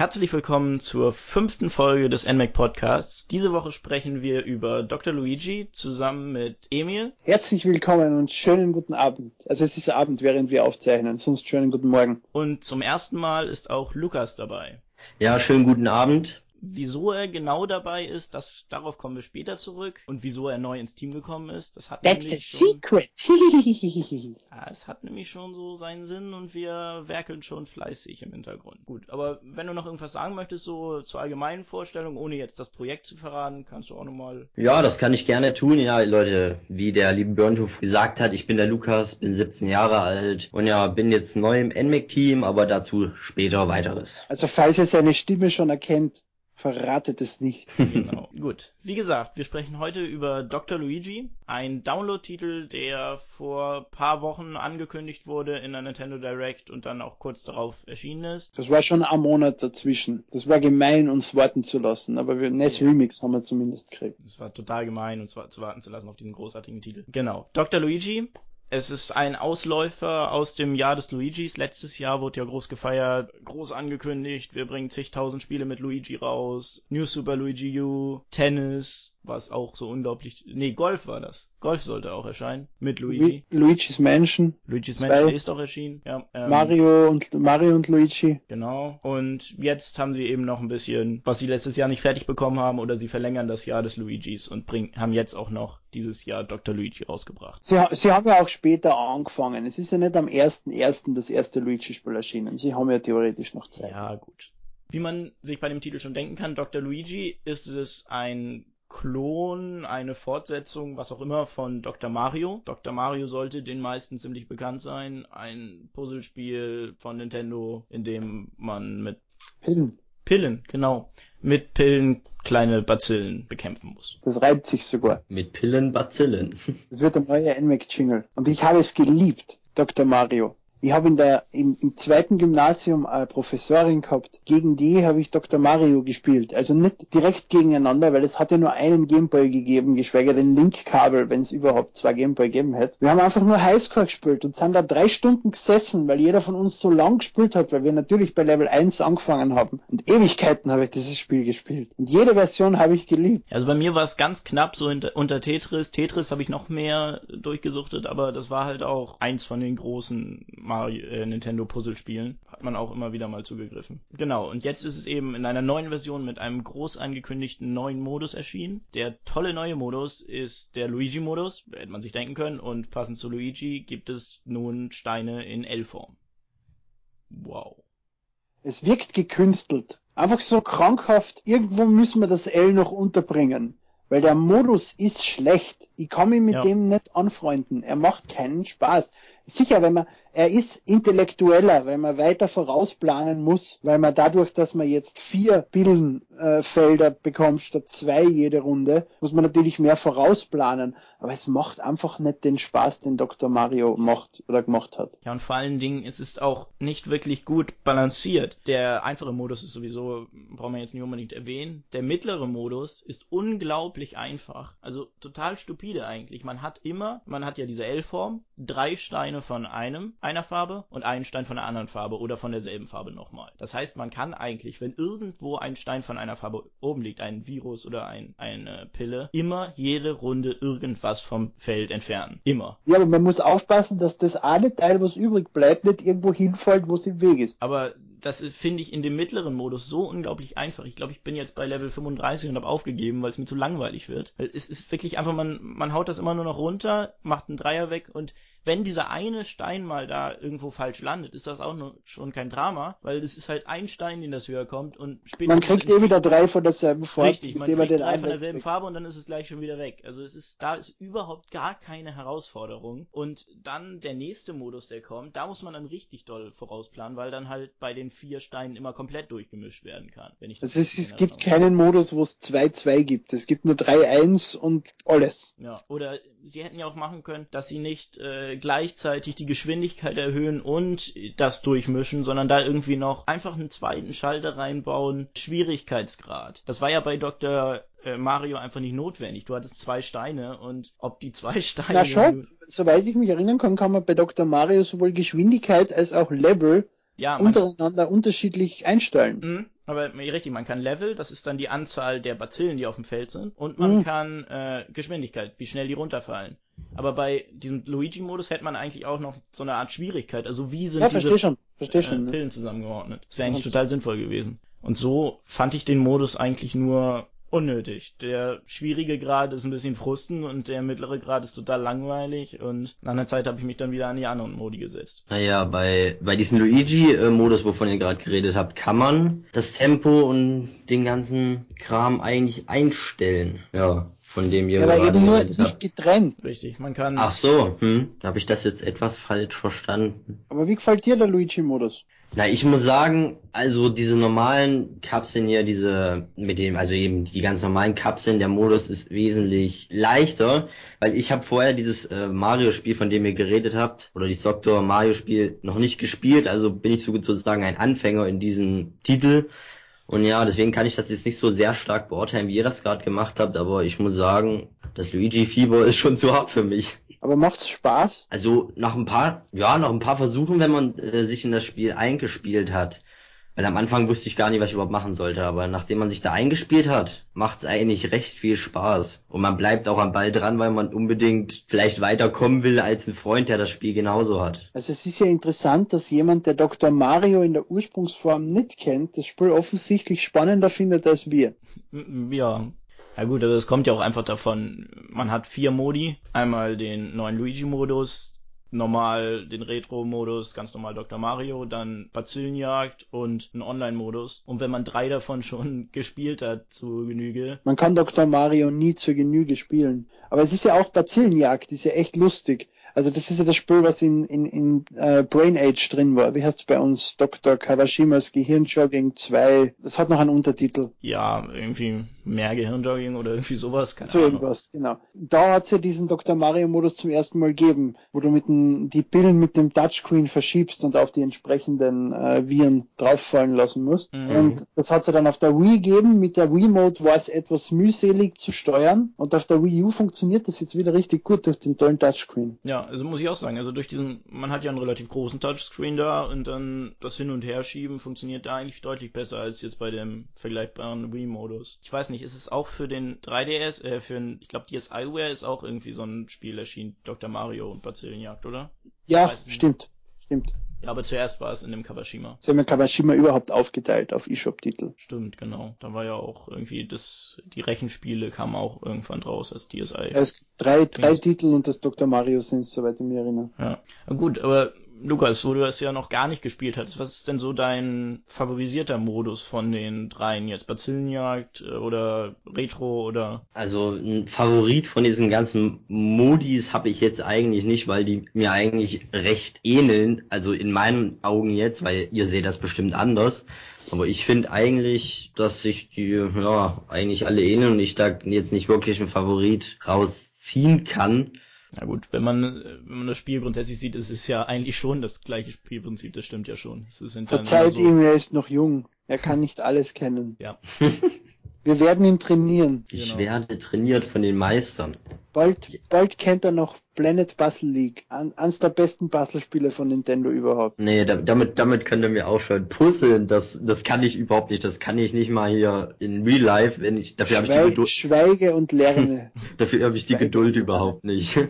Herzlich willkommen zur fünften Folge des NMAC Podcasts. Diese Woche sprechen wir über Dr. Luigi zusammen mit Emil. Herzlich willkommen und schönen guten Abend. Also es ist Abend, während wir aufzeichnen, sonst schönen guten Morgen. Und zum ersten Mal ist auch Lukas dabei. Ja, schönen guten Abend. Wieso er genau dabei ist, das, darauf kommen wir später zurück. Und wieso er neu ins Team gekommen ist, das hat That's the schon, secret. ja, es hat nämlich schon so seinen Sinn und wir werkeln schon fleißig im Hintergrund. Gut, aber wenn du noch irgendwas sagen möchtest, so zur allgemeinen Vorstellung, ohne jetzt das Projekt zu verraten, kannst du auch nochmal. Ja, das kann ich gerne tun. Ja, Leute, wie der liebe Burnhof gesagt hat, ich bin der Lukas, bin 17 Jahre alt und ja, bin jetzt neu im NMAC-Team, aber dazu später weiteres. Also falls ihr seine Stimme schon erkennt, verratet es nicht. Genau. Gut. Wie gesagt, wir sprechen heute über Dr. Luigi, ein Download-Titel, der vor paar Wochen angekündigt wurde in der Nintendo Direct und dann auch kurz darauf erschienen ist. Das war schon ein Monat dazwischen. Das war gemein, uns warten zu lassen, aber wir, NES Remix haben wir zumindest gekriegt. Es war total gemein, uns zu warten zu lassen auf diesen großartigen Titel. Genau. Dr. Luigi es ist ein Ausläufer aus dem Jahr des Luigis. Letztes Jahr wurde ja groß gefeiert, groß angekündigt. Wir bringen zigtausend Spiele mit Luigi raus. New Super Luigi U, Tennis, was auch so unglaublich. Nee, Golf war das. Golf sollte auch erscheinen. Mit Luigi. Lu Luigi's Mansion. Luigi's Mansion ist auch erschienen. Ja, ähm, Mario und Mario und Luigi. Genau. Und jetzt haben sie eben noch ein bisschen, was sie letztes Jahr nicht fertig bekommen haben, oder sie verlängern das Jahr des Luigis und bringen, haben jetzt auch noch dieses Jahr Dr. Luigi rausgebracht. Sie, sie haben ja auch später angefangen. Es ist ja nicht am 1.1. das erste Luigi-Spiel erschienen. Sie haben ja theoretisch noch Zeit. Ja, gut. Wie man sich bei dem Titel schon denken kann, Dr. Luigi ist es ein Klon, eine Fortsetzung, was auch immer, von Dr. Mario. Dr. Mario sollte den meisten ziemlich bekannt sein. Ein Puzzlespiel von Nintendo, in dem man mit Pillen. Pillen, genau. Mit Pillen kleine Bazillen bekämpfen muss. Das reibt sich sogar. Mit Pillen Bazillen. Das wird ein neuer NMAC-Jingle. Und ich habe es geliebt, Dr. Mario. Ich habe in der im, im zweiten Gymnasium eine Professorin gehabt. Gegen die habe ich Dr. Mario gespielt. Also nicht direkt gegeneinander, weil es hat ja nur einen Gameboy gegeben, geschweige denn Link-Kabel, wenn es überhaupt zwei Gameboy gegeben hätte. Wir haben einfach nur Highscore gespielt und sind da drei Stunden gesessen, weil jeder von uns so lang gespielt hat, weil wir natürlich bei Level 1 angefangen haben. Und Ewigkeiten habe ich dieses Spiel gespielt. Und jede Version habe ich geliebt. Also bei mir war es ganz knapp so unter, unter Tetris. Tetris habe ich noch mehr durchgesuchtet, aber das war halt auch eins von den großen Mario, äh, Nintendo Puzzle spielen, hat man auch immer wieder mal zugegriffen. Genau, und jetzt ist es eben in einer neuen Version mit einem groß angekündigten neuen Modus erschienen. Der tolle neue Modus ist der Luigi-Modus, hätte man sich denken können, und passend zu Luigi gibt es nun Steine in L-Form. Wow. Es wirkt gekünstelt. Einfach so krankhaft, irgendwo müssen wir das L noch unterbringen. Weil der Modus ist schlecht. Ich kann mich mit ja. dem nicht anfreunden. Er macht keinen Spaß. Sicher, wenn man, er ist intellektueller, wenn man weiter vorausplanen muss, weil man dadurch, dass man jetzt vier Pillenfelder äh, bekommt statt zwei jede Runde, muss man natürlich mehr vorausplanen. Aber es macht einfach nicht den Spaß, den Dr. Mario macht oder gemacht hat. Ja, und vor allen Dingen, es ist auch nicht wirklich gut balanciert. Der einfache Modus ist sowieso, brauchen wir jetzt nicht unbedingt erwähnen. Der mittlere Modus ist unglaublich einfach. Also total stupide eigentlich. Man hat immer, man hat ja diese L-Form, drei Steine von einem, einer Farbe und einen Stein von einer anderen Farbe oder von derselben Farbe nochmal. Das heißt, man kann eigentlich, wenn irgendwo ein Stein von einer Farbe oben liegt, ein Virus oder ein, eine Pille, immer jede Runde irgendwas vom Feld entfernen. Immer. Ja, aber man muss aufpassen, dass das eine Teil, was übrig bleibt, nicht irgendwo hinfällt, wo es im Weg ist. Aber das finde ich in dem mittleren Modus so unglaublich einfach. Ich glaube, ich bin jetzt bei Level 35 und habe aufgegeben, weil es mir zu langweilig wird. Es ist wirklich einfach, man, man haut das immer nur noch runter, macht einen Dreier weg und wenn dieser eine Stein mal da irgendwo falsch landet, ist das auch nur, schon kein Drama, weil es ist halt ein Stein, den das höher kommt und später. Man kriegt eh wieder drei von derselben Farbe. Richtig, man kriegt drei von derselben Farbe und dann ist es gleich schon wieder weg. Also es ist, da ist überhaupt gar keine Herausforderung. Und dann der nächste Modus, der kommt, da muss man dann richtig doll vorausplanen, weil dann halt bei den vier Steinen immer komplett durchgemischt werden kann. Wenn ich das es, es gibt keinen Modus, wo es 2-2 gibt. Es gibt nur 3-1 und alles. Ja, oder sie hätten ja auch machen können, dass sie nicht äh, gleichzeitig die Geschwindigkeit erhöhen und das durchmischen, sondern da irgendwie noch einfach einen zweiten Schalter reinbauen. Schwierigkeitsgrad. Das war ja bei Dr äh, Mario einfach nicht notwendig. Du hattest zwei Steine und ob die zwei Steine. Na schon, soweit ich mich erinnern kann, kann man bei Dr. Mario sowohl Geschwindigkeit als auch Level ja, untereinander unterschiedlich einstellen. Mh, Aber richtig, man kann Level, das ist dann die Anzahl der Bazillen, die auf dem Feld sind. Und man mhm. kann äh, Geschwindigkeit, wie schnell die runterfallen. Aber bei diesem Luigi-Modus hätte man eigentlich auch noch so eine Art Schwierigkeit. Also wie sind ja, diese schon. Versteh schon, äh, Pillen zusammengeordnet? Das wäre eigentlich total sinnvoll gewesen. Und so fand ich den Modus eigentlich nur unnötig. Der schwierige Grad ist ein bisschen frusten und der mittlere Grad ist total langweilig und nach einer Zeit habe ich mich dann wieder an die anderen Modi gesetzt. Naja, bei, bei diesem Luigi-Modus, wovon ihr gerade geredet habt, kann man das Tempo und den ganzen Kram eigentlich einstellen. Ja von dem ihr ja, aber eben nur nicht getrennt. Richtig, man kann. Ach so, hm, habe ich das jetzt etwas falsch verstanden. Aber wie gefällt dir der Luigi-Modus? Na, ich muss sagen, also diese normalen Kapseln hier, diese mit dem, also eben die ganz normalen Kapseln, der Modus ist wesentlich leichter, weil ich habe vorher dieses äh, Mario-Spiel, von dem ihr geredet habt, oder dieses Dr. Mario-Spiel noch nicht gespielt, also bin ich sozusagen ein Anfänger in diesem Titel. Und ja, deswegen kann ich das jetzt nicht so sehr stark beurteilen, wie ihr das gerade gemacht habt, aber ich muss sagen, das Luigi-Fieber ist schon zu hart für mich. Aber macht's Spaß? Also nach ein paar, ja, nach ein paar Versuchen, wenn man äh, sich in das Spiel eingespielt hat. Weil am Anfang wusste ich gar nicht, was ich überhaupt machen sollte, aber nachdem man sich da eingespielt hat, macht's eigentlich recht viel Spaß. Und man bleibt auch am Ball dran, weil man unbedingt vielleicht weiterkommen will als ein Freund, der das Spiel genauso hat. Also es ist ja interessant, dass jemand, der Dr. Mario in der Ursprungsform nicht kennt, das Spiel offensichtlich spannender findet als wir. Ja, ja gut, also es kommt ja auch einfach davon, man hat vier Modi. Einmal den neuen Luigi-Modus, normal den Retro-Modus, ganz normal Dr. Mario, dann Bazillenjagd und einen Online-Modus. Und wenn man drei davon schon gespielt hat zu Genüge. Man kann Dr. Mario nie zur Genüge spielen. Aber es ist ja auch Bazillenjagd, ist ja echt lustig. Also das ist ja das Spiel, was in, in, in äh, Brain Age drin war. Wie heißt es bei uns? Dr. Kawashimas Gehirnjogging 2. Das hat noch einen Untertitel. Ja, irgendwie mehr Gehirnjogging oder irgendwie sowas. Keine so Ahnung. irgendwas, genau. Da hat es ja diesen Dr. Mario-Modus zum ersten Mal gegeben, wo du mit den, die Pillen mit dem Touchscreen verschiebst und auf die entsprechenden äh, Viren drauffallen lassen musst. Mhm. Und das hat es ja dann auf der Wii gegeben. Mit der Wii-Mode war es etwas mühselig zu steuern. Und auf der Wii U funktioniert das jetzt wieder richtig gut durch den tollen Touchscreen. Ja, also muss ich auch sagen, also durch diesen, man hat ja einen relativ großen Touchscreen da und dann das Hin- und Herschieben funktioniert da eigentlich deutlich besser als jetzt bei dem vergleichbaren Wii-Modus. Ich weiß nicht, ist es auch für den 3DS, äh, für den, ich glaube DSiWare ist auch irgendwie so ein Spiel erschienen, Dr. Mario und Bazillenjagd, oder? Ja, stimmt, stimmt. Ja, aber zuerst war es in dem Kawashima. Sie haben ja Kawashima überhaupt aufgeteilt auf eShop-Titel. Stimmt, genau. Da war ja auch irgendwie das, die Rechenspiele kamen auch irgendwann draus als DSi. Ja, es gibt drei, drei Titel und das Dr. Mario sind soweit ich mich erinnere. Ja. Na gut, aber Lukas, wo du das ja noch gar nicht gespielt hattest, was ist denn so dein favorisierter Modus von den dreien jetzt? Bazillenjagd äh, oder Retro oder? Also ein Favorit von diesen ganzen Modis habe ich jetzt eigentlich nicht, weil die mir eigentlich recht ähneln. Also in meinen Augen jetzt, weil ihr seht das bestimmt anders. Aber ich finde eigentlich, dass sich die ja eigentlich alle ähneln und ich da jetzt nicht wirklich einen Favorit rausziehen kann. Na gut, wenn man, wenn man das Spiel grundsätzlich sieht, ist es ja eigentlich schon das gleiche Spielprinzip, das stimmt ja schon. Ist Verzeiht so ihm, er ist noch jung. Er kann nicht alles kennen. Ja. Wir werden ihn trainieren. Ich genau. werde trainiert von den Meistern. Bald, bald kennt er noch Planet Puzzle League. An, eines der besten Puzzlespiele von Nintendo überhaupt. Nee, da, damit, damit könnt ihr mir aufhören. Puzzeln, das, das kann ich überhaupt nicht. Das kann ich nicht mal hier in Real Life, wenn ich, dafür habe ich die Geduld. Schweige und lerne. dafür habe ich die Schweige Geduld überhaupt nicht.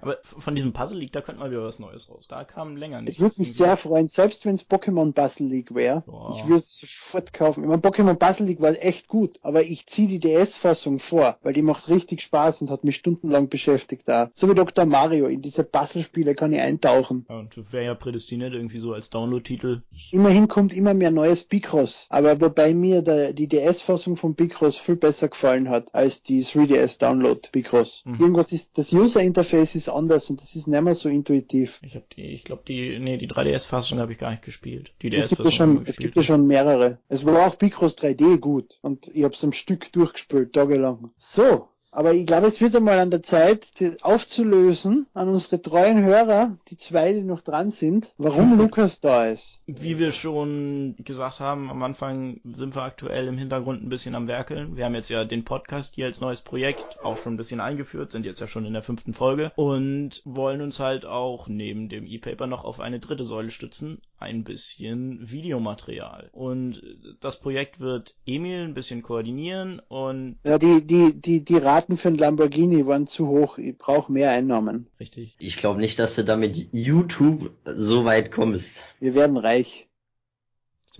Aber von diesem Puzzle League, da könnte mal wieder was Neues raus. Da kam länger nichts. Ich würde mich sehr freuen, selbst wenn es Pokémon Puzzle League wäre. Ich würde es sofort kaufen. Ich meine, Pokémon Puzzle League war echt gut, aber ich ziehe die DS-Fassung vor, weil die macht richtig Spaß und hat mich stundenlang beschäftigt da. So wie Dr. Mario, in diese Puzzle-Spiele kann ich eintauchen. Ja, und wäre ja prädestiniert irgendwie so als Download-Titel. Immerhin kommt immer mehr neues Picross, aber wobei mir der, die DS-Fassung von Picross viel besser gefallen hat als die 3DS Download Picross. Mhm. Irgendwas ist, das User-Interface ist anders und das ist nicht mehr so intuitiv. Ich habe die, ich glaube die, nee, die 3DS-Fassung habe ich gar nicht gespielt. Die DS es gibt ja schon, es gibt ja schon mehrere. Es war auch Picross 3D gut und ich habe es am Stück durchgespielt, tagelang. So, Aber ich glaube, es wird einmal an der Zeit, aufzulösen an unsere treuen Hörer, die zwei, die noch dran sind, warum Lukas da ist. Wie wir schon gesagt haben, am Anfang sind wir aktuell im Hintergrund ein bisschen am Werkeln. Wir haben jetzt ja den Podcast hier als neues Projekt auch schon ein bisschen eingeführt, sind jetzt ja schon in der fünften Folge und wollen uns halt auch neben dem E-Paper noch auf eine dritte Säule stützen, ein bisschen Videomaterial. Und das Projekt wird Emil ein bisschen koordinieren und ja, die die die die Raten für ein Lamborghini waren zu hoch. Ich brauche mehr Einnahmen. Richtig. Ich glaube nicht, dass du damit YouTube so weit kommst. Wir werden reich.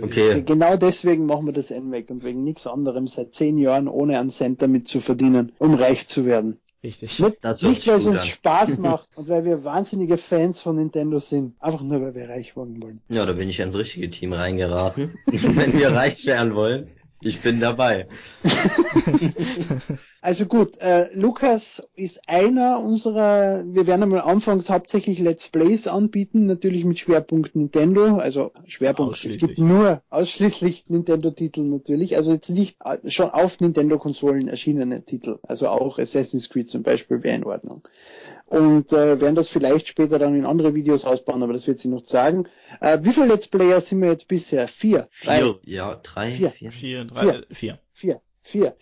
Okay. Genau deswegen machen wir das NMAC und wegen nichts anderem seit zehn Jahren ohne einen Cent damit zu verdienen, um reich zu werden. Richtig. Nicht, Das nicht weil es uns. Spaß macht und weil wir wahnsinnige Fans von Nintendo sind. Einfach nur, weil wir reich werden wollen. Ja, da bin ich ins richtige Team reingeraten. Wenn wir reich werden wollen, ich bin dabei. Also gut, äh, Lukas ist einer unserer, wir werden einmal anfangs hauptsächlich Let's Plays anbieten, natürlich mit Schwerpunkt Nintendo, also Schwerpunkt, es gibt nur ausschließlich Nintendo-Titel natürlich, also jetzt nicht äh, schon auf Nintendo-Konsolen erschienene Titel, also auch Assassin's Creed zum Beispiel wäre in Ordnung. Und äh, werden das vielleicht später dann in andere Videos ausbauen, aber das wird sie noch sagen. Äh, wie viele Let's Player sind wir jetzt bisher? Vier? Drei? Vier, ja, drei, Vier. vier. Vier, drei, vier. Vier. Vier.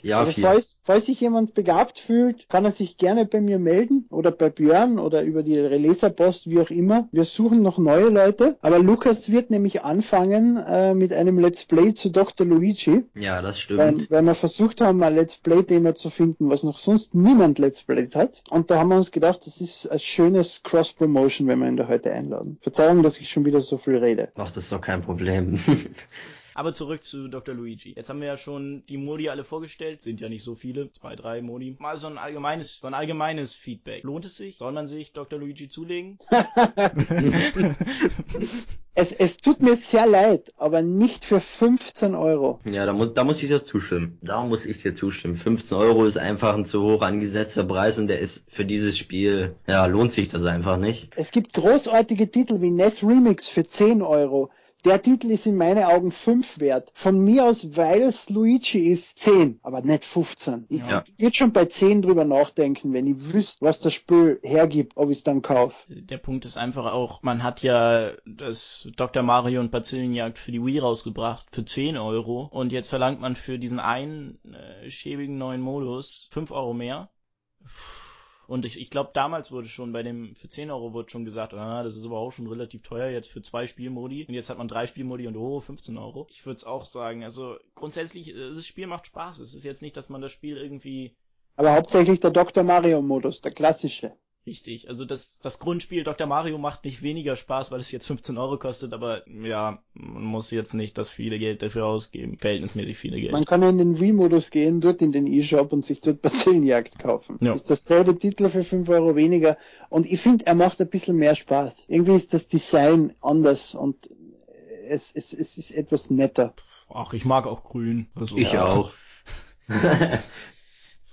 Ja, also vier. Falls, falls sich jemand begabt fühlt, kann er sich gerne bei mir melden oder bei Björn oder über die Leserpost, wie auch immer. Wir suchen noch neue Leute. Aber Lukas wird nämlich anfangen äh, mit einem Let's Play zu Dr. Luigi, Ja, das weil, stimmt. weil wir versucht haben, ein Let's Play-Thema zu finden, was noch sonst niemand Let's Played hat. Und da haben wir uns gedacht, das ist ein schönes Cross-Promotion, wenn wir ihn da heute einladen. Verzeihung, dass ich schon wieder so viel rede. Ach, das ist doch kein Problem. Aber zurück zu Dr. Luigi. Jetzt haben wir ja schon die Modi alle vorgestellt, sind ja nicht so viele, zwei, drei Modi. Mal so ein allgemeines, so ein allgemeines Feedback. Lohnt es sich? Soll man sich Dr. Luigi zulegen? Es, es tut mir sehr leid, aber nicht für 15 Euro. ja, da muss, da muss ich dir zustimmen. Da muss ich dir zustimmen. 15 Euro ist einfach ein zu hoch angesetzter Preis und der ist für dieses Spiel, ja, lohnt sich das einfach nicht. Es gibt großartige Titel wie NES Remix für 10 Euro. Der Titel ist in meinen Augen 5 wert. Von mir aus, weil es Luigi ist, 10, aber nicht 15. Ich Ja. würde schon bei 10 drüber nachdenken, wenn ich wüsste, was das Spiel hergibt, ob ich es dann kaufe. Der Punkt ist einfach auch, man hat ja das Dr. Mario und Bazillenjagd für die Wii rausgebracht für 10 Euro und jetzt verlangt man für diesen einen äh, schäbigen neuen Modus 5 Euro mehr. Und ich, ich glaube, damals wurde schon bei dem, für 10 Euro wurde schon gesagt, ah, das ist aber auch schon relativ teuer jetzt für zwei Spielmodi. Und jetzt hat man drei Spielmodi und oh, 15 Euro. Ich würde es auch sagen, also grundsätzlich, äh, das Spiel macht Spaß. Es ist jetzt nicht, dass man das Spiel irgendwie Aber hauptsächlich der Dr. Mario Modus, der klassische. Richtig, also das, das Grundspiel Dr. Mario macht nicht weniger Spaß, weil es jetzt 15 Euro kostet, aber ja, man muss jetzt nicht das viele Geld dafür ausgeben, verhältnismäßig viele Geld. Man kann in den Wii-Modus gehen, dort in den E-Shop und sich dort Bazillenjagd kaufen. Ja. Ist dasselbe Titel für 5 Euro weniger. Und ich finde, er macht ein bisschen mehr Spaß. Irgendwie ist das Design anders und es, es, es ist etwas netter. Ach, ich mag auch grün. Also, Ich ja, auch.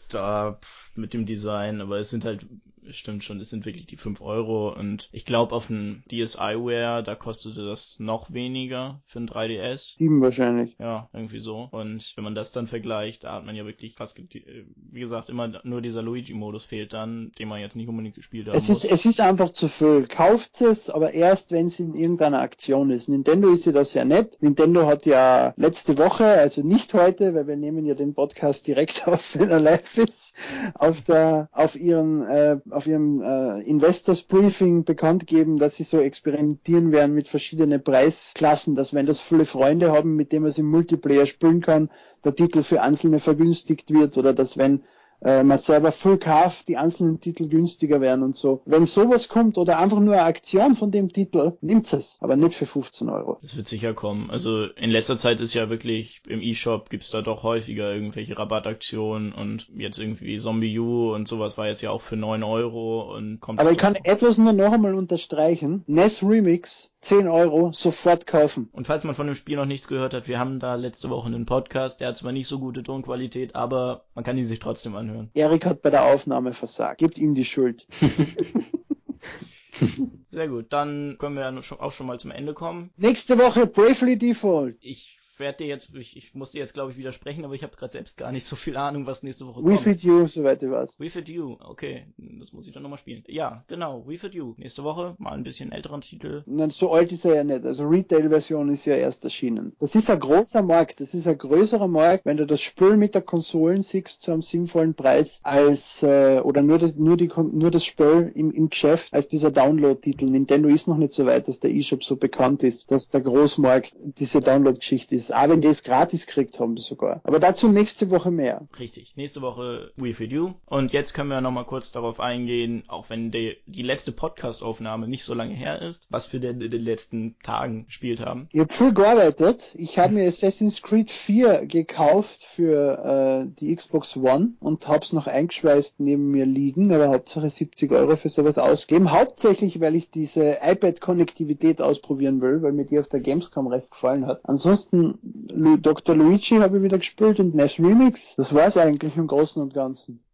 Da pff, mit dem Design, aber es sind halt, stimmt schon, es sind wirklich die 5 Euro und ich glaube auf dem DSiWare, da kostete das noch weniger für ein 3DS. 7 wahrscheinlich. Ja, irgendwie so. Und wenn man das dann vergleicht, da hat man ja wirklich fast, wie gesagt, immer nur dieser Luigi-Modus fehlt dann, den man jetzt nicht unbedingt gespielt haben Es ist, es ist einfach zu viel. Kauft es, aber erst, wenn es in irgendeiner Aktion ist. Nintendo ist ja das sehr nett. Nintendo hat ja letzte Woche, also nicht heute, weil wir nehmen ja den Podcast direkt auf, wenn er live ist, auf der, auf ihren, äh, auf ihrem äh, Investors Briefing bekannt gegeben, dass sie so experimentieren werden mit verschiedenen Preisklassen, dass wenn das viele Freunde haben, mit denen man es im Multiplayer spielen kann, der Titel für Einzelne vergünstigt wird oder dass wenn äh, man selber Full kauft, die einzelnen Titel günstiger werden und so. Wenn sowas kommt oder einfach nur eine Aktion von dem Titel, nimmt es, aber nicht für 15 Euro. Das wird sicher kommen. Also in letzter Zeit ist ja wirklich im E-Shop gibt's da doch häufiger irgendwelche Rabattaktionen und jetzt irgendwie Zombie U und sowas war jetzt ja auch für 9 Euro und kommt. Aber ich kann etwas nur noch einmal unterstreichen. NES Remix, 10 Euro, sofort kaufen. und falls man von dem Spiel noch nichts gehört hat, wir haben da letzte Woche einen Podcast, der hat zwar nicht so gute Tonqualität, aber man kann ihn sich trotzdem anhören. Erik hat bei der Aufnahme versagt. Gibt ihm die Schuld. Sehr gut, dann können wir ja auch schon mal zum Ende kommen. Nächste Woche Bravely Default. Ich werde dir jetzt, ich, ich muss dir jetzt glaube ich widersprechen, aber ich habe gerade selbst gar nicht so viel Ahnung, was nächste Woche We kommt. Fit You, soweit du weißt. We Fit You, okay, das muss ich dann nochmal spielen. Ja, genau, We Fit You. Nächste Woche mal ein bisschen älteren Titel. Nein, so alt ist er ja nicht. Also Retail-Version ist ja erst erschienen. Das ist ein großer Markt, das ist ein größerer Markt, wenn du das Spiel mit der Konsolen siehst zu einem sinnvollen Preis als äh, oder nur das, nur die nur das Spiel im, im Geschäft als dieser Download-Titel. Nintendo ist noch nicht so weit, dass der eShop so bekannt ist, dass der Großmarkt diese Download-Geschichte ist. Auch wenn die es gratis gekriegt haben sogar. Aber dazu nächste Woche mehr. Richtig, nächste Woche We Fit You. Und jetzt können wir nochmal kurz darauf eingehen, auch wenn die, die letzte Podcast-Aufnahme nicht so lange her ist, was wir denn in den letzten Tagen gespielt haben. Ich habe viel gearbeitet. Ich habe mir Assassin's Creed 4 gekauft für äh, die Xbox One und habe es noch eingeschweißt neben mir liegen, aber Hauptsache 70 Euro für sowas ausgeben. Hauptsächlich, weil ich diese iPad-Konnektivität ausprobieren will, weil mir die auf der Gamescom recht gefallen hat. Ansonsten Dr. Luigi habe ich wieder gespielt und NES Remix. Das war's eigentlich im Großen und Ganzen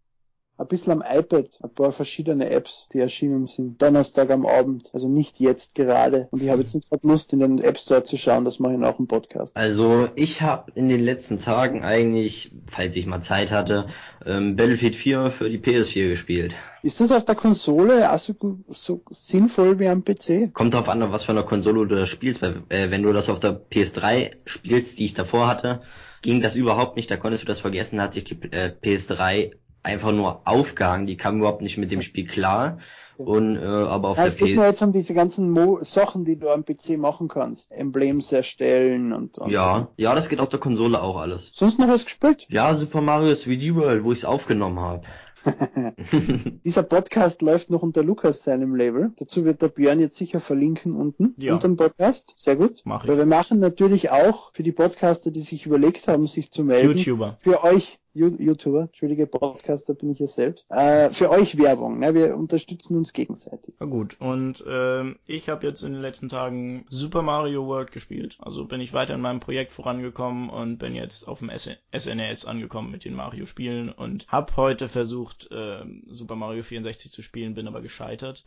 ein bisschen am iPad, ein paar verschiedene Apps, die erschienen sind. Donnerstag am Abend, also nicht jetzt gerade. Und ich habe jetzt nicht gerade Lust, in den App Store zu schauen, das mache ich auch im Podcast. Also ich habe in den letzten Tagen eigentlich, falls ich mal Zeit hatte, ähm, Battlefield 4 für die PS4 gespielt. Ist das auf der Konsole auch so, sinnvoll wie am PC? Kommt drauf an, was für eine Konsole du das spielst, weil äh, wenn du das auf der PS3 spielst, die ich davor hatte, ging das überhaupt nicht, da konntest du das vergessen, hat sich die äh, PS3 einfach nur aufgehangen, die kam überhaupt nicht mit dem Spiel klar. Und äh, aber auf ja, der Es geht nur jetzt um diese ganzen Mo Sachen, die du am PC machen kannst. Emblems erstellen und, und Ja, ja, das geht auf der Konsole auch alles. Sonst noch was gespielt? Ja, Super Mario 3D World, wo ich es aufgenommen habe. Dieser Podcast läuft noch unter Lukas seinem Label. Dazu wird der Björn jetzt sicher verlinken unten Ja. unter dem Podcast. Sehr gut. Mach ich. Weil wir machen natürlich auch für die Podcaster, die sich überlegt haben, sich zu melden, YouTuber. für euch YouTuber, entschuldige Podcaster bin ich ja selbst, äh, für euch Werbung. Ne? Wir unterstützen uns gegenseitig. Na gut, und ähm, ich habe jetzt in den letzten Tagen Super Mario World gespielt. Also bin ich weiter in meinem Projekt vorangekommen und bin jetzt auf dem SNES angekommen mit den Mario-Spielen und habe heute versucht, ähm, Super Mario 64 zu spielen, bin aber gescheitert.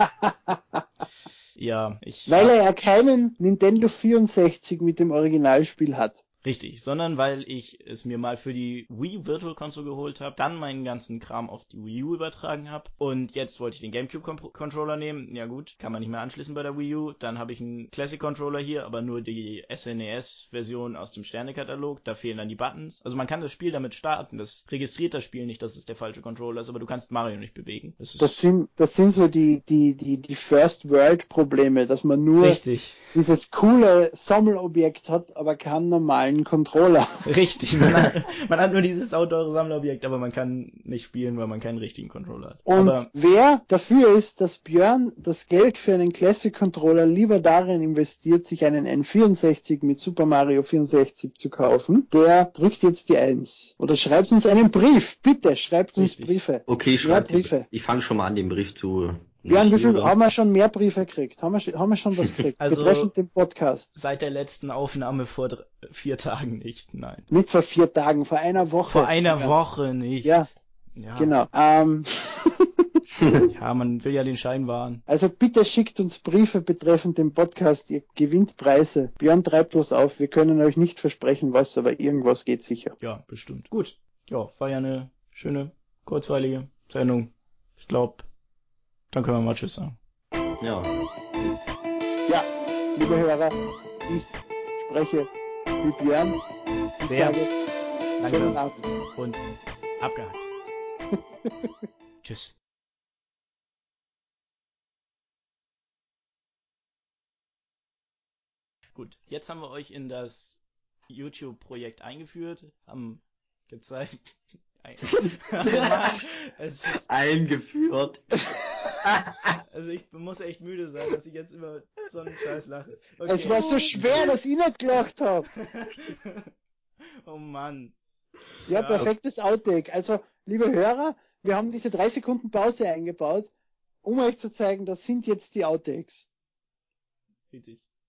ja, ich... Weil er ja keinen Nintendo 64 mit dem Originalspiel hat. Richtig, sondern weil ich es mir mal für die Wii Virtual Console geholt habe, dann meinen ganzen Kram auf die Wii U übertragen habe und jetzt wollte ich den GameCube Con Controller nehmen. Ja gut, kann man nicht mehr anschließen bei der Wii U. Dann habe ich einen Classic Controller hier, aber nur die SNES Version aus dem Sternekatalog. Da fehlen dann die Buttons. Also man kann das Spiel damit starten. Das registriert das Spiel nicht, dass es der falsche Controller ist, aber du kannst Mario nicht bewegen. Das Das sind, das sind so die, die, die, die First World Probleme, dass man nur richtig. Dieses coole Sammelobjekt hat, aber keinen normalen Controller. Richtig. Man hat, man hat nur dieses sauteure Sammlerobjekt, aber man kann nicht spielen, weil man keinen richtigen Controller hat. Und aber wer dafür ist, dass Björn das Geld für einen Classic Controller lieber darin investiert, sich einen N64 mit Super Mario 64 zu kaufen, der drückt jetzt die Eins. Oder schreibt uns einen Brief. Bitte, schreibt uns Richtig. Briefe. Okay, Ja, schreibe Briefe. Ich fange schon mal an, den Brief zu. Björn, wie viel haben wir schon mehr Briefe gekriegt? Haben wir, schon- haben wir schon was gekriegt? Also- Betreffend den Podcast. seit der letzten Aufnahme vor dr- vier Tagen nicht, nein. Nicht vor vier Tagen, vor einer Woche. Vor einer ja. Woche nicht. Ja, ja. genau. Ähm, Ja, man will ja den Schein wahren. also bitte schickt uns Briefe betreffend den Podcast. Ihr gewinnt Preise. Björn treibt was auf. Wir können euch nicht versprechen, was, aber irgendwas geht sicher. Ja, bestimmt. Gut. Ja, war ja eine schöne, kurzweilige Sendung. Ich glaube, dann können wir mal Tschüss sagen. Ja. Ja, liebe Hörer, ich spreche mit Björn und Sehr sage Langsam Abend. und abgehakt. Tschüss. Gut, jetzt haben wir euch in das YouTube-Projekt eingeführt, haben gezeigt. Ist, Eingeführt. also ich muss echt müde sein, dass ich jetzt über so einen Scheiß lache. Es war so schwer, dass ich nicht gelacht habe. oh Mann. Ja, Ja. perfektes Outtake. Also, liebe Hörer, wir haben diese drei Sekunden Pause eingebaut, um euch zu zeigen, das sind jetzt die Outtakes. Richtig.